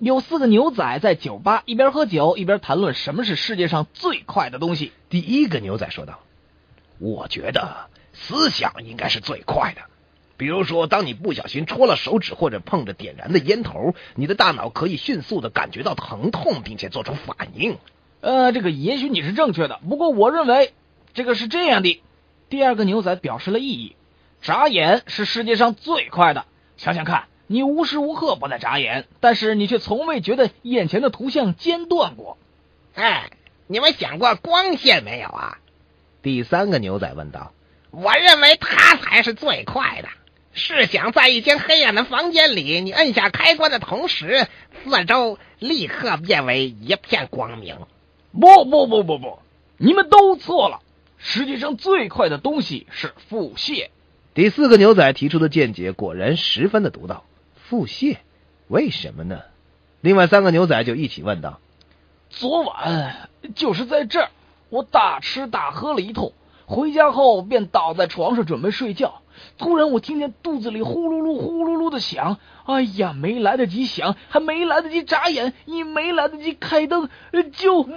有四个牛仔在酒吧一边喝酒一边谈论什么是世界上最快的东西。第一个牛仔说道：“我觉得思想应该是最快的。比如说，当你不小心戳了手指或者碰着点燃的烟头，你的大脑可以迅速的感觉到疼痛，并且做出反应。呃，这个也许你是正确的，不过我认为这个是这样的。第二个牛仔表示了异议：眨眼是世界上最快的。想想看。”你无时无刻不在眨眼，但是你却从未觉得眼前的图像间断过。哎，你们想过光线没有啊？第三个牛仔问道。我认为它才是最快的。试想，在一间黑暗的房间里，你摁下开关的同时，四周立刻变为一片光明。不不不不不，你们都错了。世界上最快的东西是腹泻。第四个牛仔提出的见解果然十分的独到。腹泻，为什么呢？另外三个牛仔就一起问道：“昨晚就是在这儿，我大吃大喝了一通，回家后便倒在床上准备睡觉。突然，我听见肚子里呼噜噜、呼噜噜的响。哎呀，没来得及想，还没来得及眨眼，也没来得及开灯，就就……